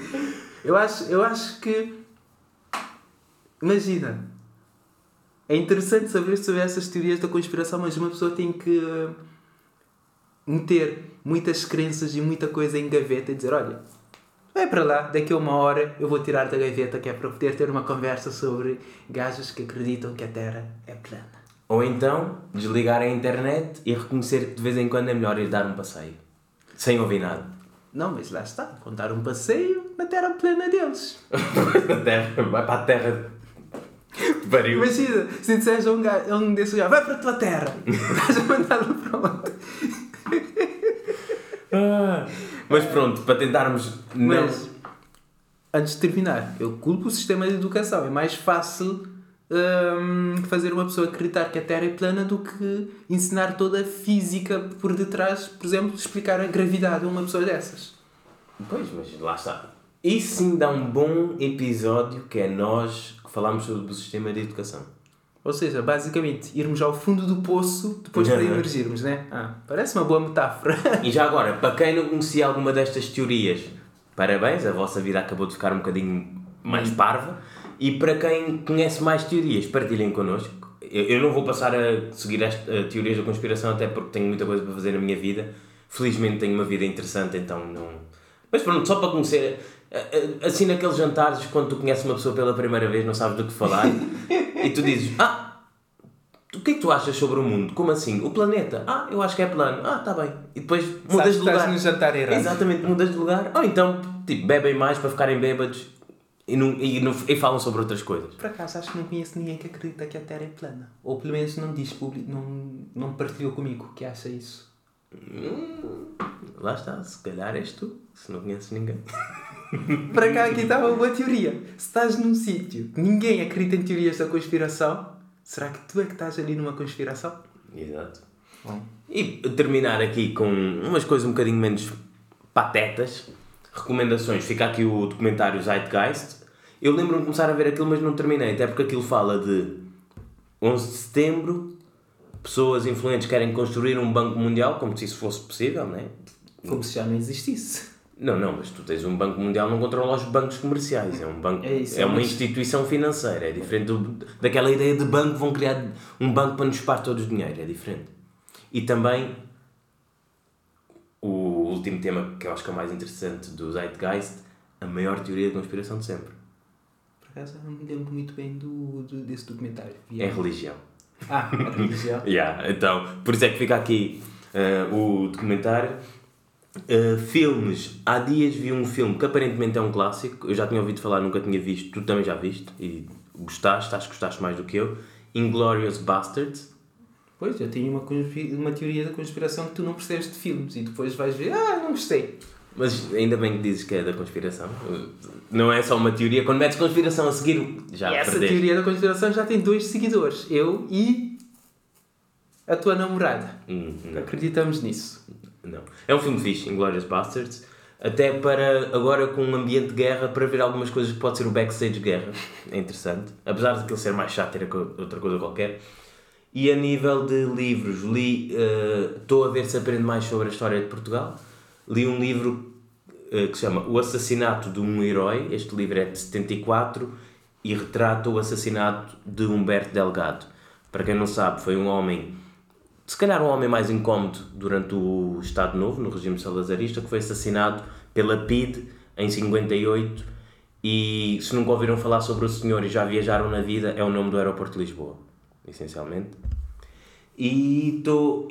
Eu acho, eu acho que. Imagina. É interessante saber sobre essas teorias da conspiração, mas uma pessoa tem que uh, meter muitas crenças e muita coisa em gaveta e dizer: olha, vai para lá, daqui a uma hora eu vou tirar da gaveta que é para poder ter uma conversa sobre gajos que acreditam que a Terra é plana. Ou então, desligar a internet e reconhecer que de vez em quando é melhor ir dar um passeio. Sem ouvir nada. Não, mas lá está, vão dar um passeio na Terra plana deles. Na terra, vai para a terra. Pariu. Imagina, se disseres a um, gajo, um desses gajos, vai para a tua terra, estás a mandá-lo para onde? Ah, mas pronto, para tentarmos. Não. Mas, antes de terminar, eu culpo o sistema de educação. É mais fácil hum, fazer uma pessoa acreditar que a Terra é plana do que ensinar toda a física por detrás, por exemplo, explicar a gravidade a uma pessoa dessas. Pois, mas lá está. Isso sim dá um bom episódio que é nós que falamos sobre o sistema de educação. Ou seja, basicamente, irmos ao fundo do poço depois para Uhum. emergirmos, né? Ah, parece uma boa metáfora. E já agora, para quem não conhecia alguma destas teorias, parabéns, a vossa vida acabou de ficar um bocadinho mais parva. E para quem conhece mais teorias, partilhem connosco. Eu, eu não vou passar a seguir as eh, teorias da conspiração, até porque tenho muita coisa para fazer na minha vida. Felizmente tenho uma vida interessante, então não. Mas pronto, só para conhecer. eh, eh, Assim naqueles jantares, quando tu conheces uma pessoa pela primeira vez, não sabes do que falar, e tu dizes: Ah, o que é que tu achas sobre o mundo? Como assim? O planeta? Ah, eu acho que é plano. Ah, está bem. E depois mudas de que estás lugar. no jantar errado. Exatamente, mudas de lugar. Ou então, tipo, bebem mais para ficarem bêbados e, não, e, não, e falam sobre outras coisas. Por acaso, acho que não conheço ninguém que acredita que a Terra é plana. Ou pelo menos não diz público, não, não partilhou comigo que acha isso. Lá está, se calhar és tu, se não conheces ninguém. Para cá aqui estava uma teoria. Se estás num sítio que ninguém acredita em teorias da conspiração, será que tu é que estás ali numa conspiração? Exato. Bom. E terminar aqui com umas coisas um bocadinho menos patetas. Recomendações. Fica aqui o documentário Zeitgeist. Eu lembro-me de começar a ver aquilo, mas não terminei. Até porque aquilo fala de 11 de setembro, pessoas influentes querem construir um banco mundial, como se isso fosse possível, não é? Como se já não existisse. Não, não, mas tu tens um banco mundial, não controla os bancos comerciais. É, um banco, É isso, é é uma uma- instituição financeira. É diferente do- daquela ideia de banco, vão criar um banco para nos chupar todos o dinheiro. É diferente. E também o último tema que eu acho que é o mais interessante do Zeitgeist, a maior teoria de conspiração de sempre. Por acaso, eu não me lembro muito bem do, do- desse documentário. É a religião. Ah, a religião. Yeah, então, por isso é que fica aqui eh, o documentário. Eh, filmes. Há dias vi um filme que aparentemente é um clássico. Eu já tinha ouvido falar, nunca tinha visto. Tu também já viste e gostaste, acho que gostaste mais do que eu. Inglorious Bastards. Pois, eu tenho uma, uma teoria da conspiração que tu não percebes de filmes e depois vais ver, ah, não gostei. Mas ainda bem que dizes que é da conspiração. Não é só uma teoria. Quando metes conspiração a seguir, já e essa perdeste. teoria da conspiração já tem dois seguidores, eu e a tua namorada. Hum. Acreditamos nisso. Não. É um filme fixe, Inglourious Bastards. Até para agora com um ambiente de guerra, para ver algumas coisas que pode ser o backstage de guerra. É interessante. Apesar de aquilo ser mais chato, era outra coisa qualquer. E a nível de livros, li. Estou a ver se aprendo mais sobre a história de Portugal. Li um livro eh, que se chama O Assassinato de um Herói. Este livro é de 74 e retrata o assassinato de Humberto Delgado. Para quem não sabe, foi um homem se calhar um homem mais incómodo durante o Estado Novo, no regime salazarista, que foi assassinado pela PID em 58 e se nunca ouviram falar sobre o senhor e já viajaram na vida, é o nome do aeroporto de Lisboa, essencialmente. E tô,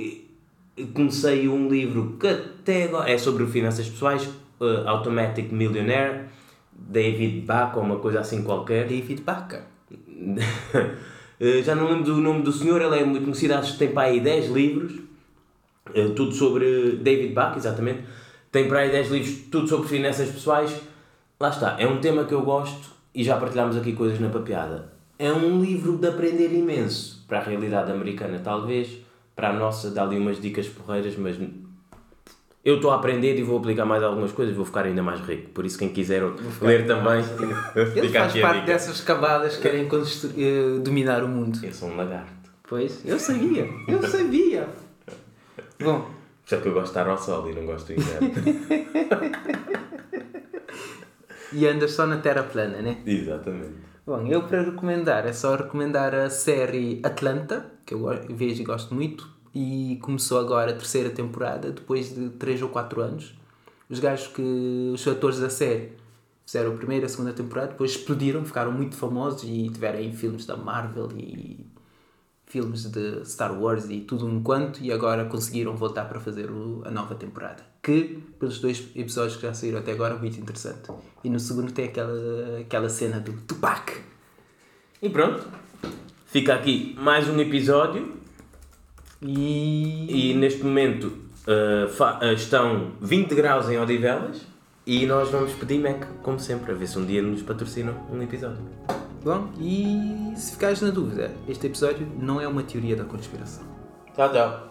comecei um livro que até agora é sobre finanças pessoais, uh, Automatic Millionaire, David Bach ou uma coisa assim qualquer. David Baca. Eh, Já não lembro do nome do senhor, ele é muito conhecido, acho que tem para aí 10 livros, eh, tudo sobre David Bach, exatamente. Tem para aí 10 livros, tudo sobre finanças pessoais. Lá está, é um tema que eu gosto e já partilhámos aqui coisas na papeada. é um livro de aprender imenso. Para a realidade americana, talvez. Para a nossa, dá ali umas dicas porreiras, mas eu estou a aprender e vou aplicar mais algumas coisas, vou ficar ainda mais rico. Por isso, quem quiser ler também, Ele faz parte dessas camadas que querem eh, dominar o mundo. Eu sou um lagarto. Pois, eu sabia, eu sabia. Bom, Só que eu gosto de estar ao sol e não gosto do inverno. e andas só na Terra plana, né? Exatamente. Bom, eu para recomendar é só recomendar a série Atlanta, que eu vejo e gosto muito, e começou agora a terceira temporada, depois de 3 ou 4 anos. Os gajos que. os atores da série fizeram a primeira a segunda temporada, depois explodiram, ficaram muito famosos e tiveram em filmes da Marvel e filmes de Star Wars e tudo um quanto, e agora conseguiram voltar para fazer o- a nova temporada. Que, pelos dois episódios que já saíram até agora, muito interessante. E no segundo tem aquela, aquela cena do Tupac. E pronto. Fica aqui mais um episódio. E. E neste momento uh, estão 20 graus em Odivelas. E nós vamos pedir Mac, como sempre, a ver se um dia nos patrocinam um episódio. Bom, e se ficares na dúvida, este episódio não é uma teoria da conspiração. Tchau, tchau.